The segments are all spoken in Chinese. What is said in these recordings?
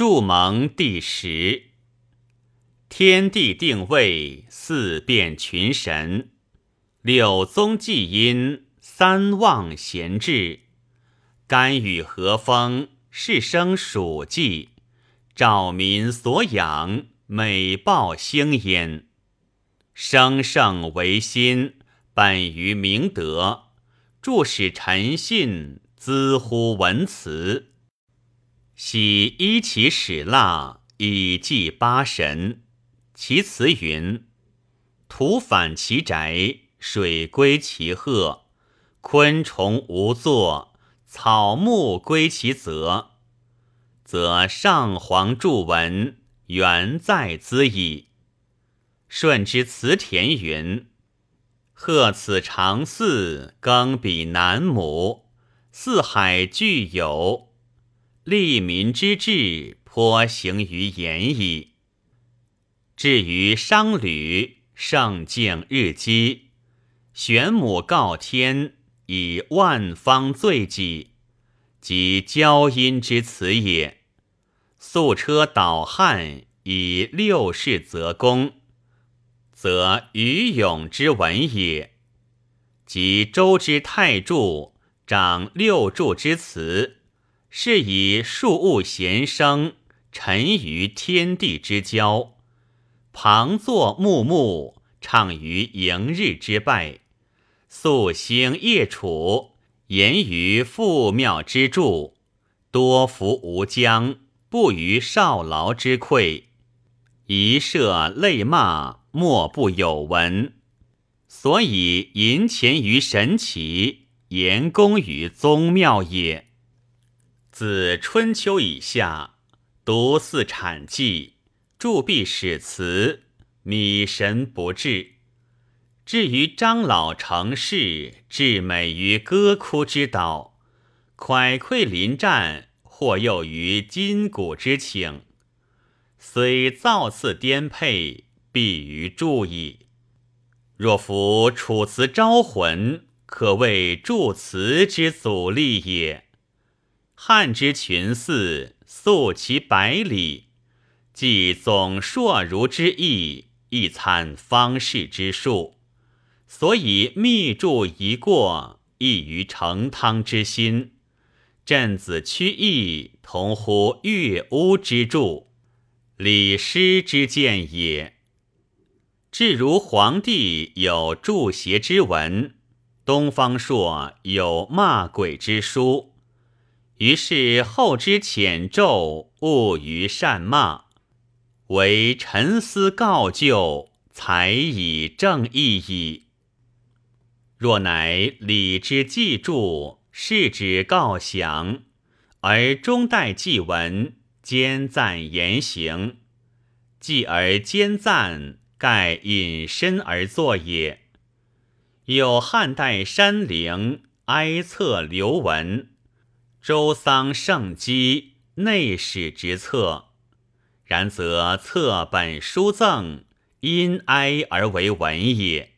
祝蒙第十。天地定位，四变群神，六宗纪音，三望贤治。甘雨和风，是生属稷；照民所养，美报兴焉。生圣为心，本于明德；著使臣信，滋乎文辞。喜依其始腊，以祭八神。其辞云：“土反其宅，水归其壑，昆虫无作，草木归其泽，则上皇著文，原在兹矣。”舜之辞田云：“鹤此长祀，耕彼南亩，四海俱有，利民之志，颇行于言矣。”至于商旅，圣敬日积，玄母告天，以万方罪己，即交阴之辞也。素车导汉，以六世则公，则于勇之文也。即周之太柱，掌六柱之辞，是以庶物贤生，沉于天地之交。旁坐木木，畅于迎日之拜；宿星夜处，言于父庙之柱，多服无疆，不于少劳之愧。一射泪骂，莫不有闻。所以淫钱于神奇，言功于宗庙也。自春秋以下，独祀产祭。铸币史辞，米神不至。至于张老成事，至美于歌哭之岛，蒯聩临战，或诱于筋骨之请。虽造次颠沛，必于铸矣。若夫楚辞招魂，可谓铸辞之祖力也。汉之群祀，素其百里。即总硕如之意，亦参方士之术，所以密著一过，异于成汤之心。朕子屈意，同乎乐屋之著，礼师之见也。至如皇帝有祝邪之文，东方朔有骂鬼之书，于是后之浅奏，误于善骂。唯沉思告旧，才以正义矣。若乃礼之记著，事之告详，而中代祭文，兼赞言行，继而兼赞，盖引申而作也。有汉代山陵哀策留文，周丧圣基内史之策。然则册本书赠，因哀而为文也。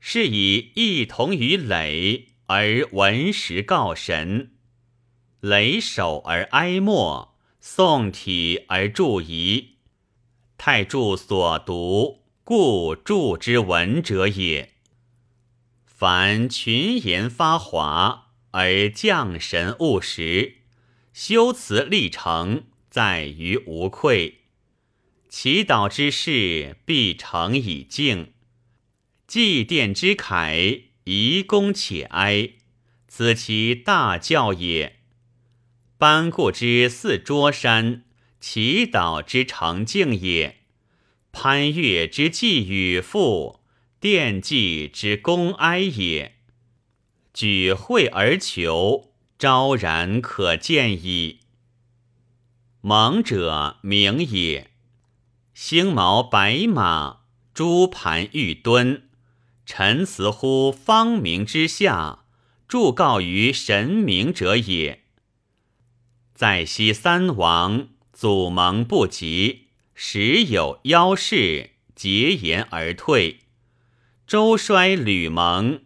是以异同于累而文时告神，累首而哀默，宋体而注疑。太注所读，故注之文者也。凡群言发华而降神务实，修辞立成。在于无愧，祈祷之事必成以敬；祭奠之慨，宜恭且哀，此其大教也。班固之四桌山，祈祷之成敬也；潘岳之祭与父，奠祭之公哀也。举会而求，昭然可见矣。蒙者名也，星毛白马，珠盘玉墩，陈词乎方明之下，祝告于神明者也。在昔三王，祖蒙不及，时有妖事，结言而退。周衰吕蒙，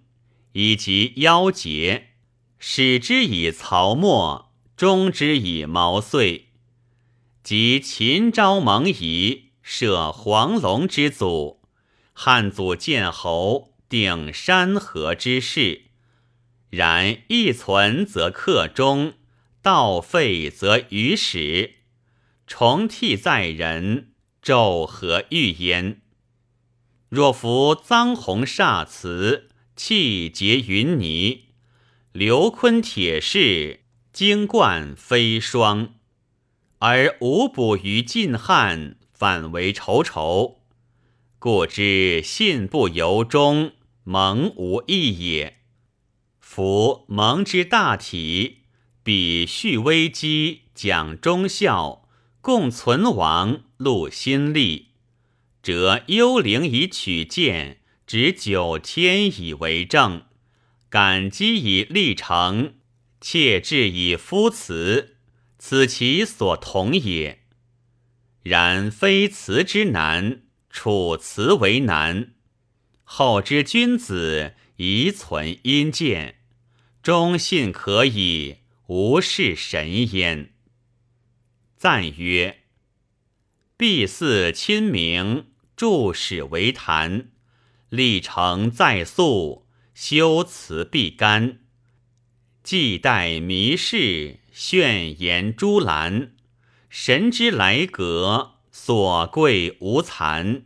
以及夭竭，始之以曹沫，终之以毛遂。及秦昭蒙仪设黄龙之祖，汉祖建侯定山河之势。然一存则克忠，道废则于始。重替在人，骤何欲焉？若服臧洪煞辞，气结云泥，流坤铁士，精贯飞霜，而无补于晋汉，反为仇仇，故知信不由衷，蒙无益也。夫蒙之大体，比蓄危机，讲忠孝，共存亡，戮心力。则幽灵以取见，执九天以为证，感激以立成，切志以夫辞，此其所同也。然非辞之难，处辞为难。后之君子宜存阴见，忠信可以，无事神焉。赞曰：必似亲明。著史为谈，历程在诉，修辞必干。既待迷世，炫言朱兰。神之来阁，所贵无惭。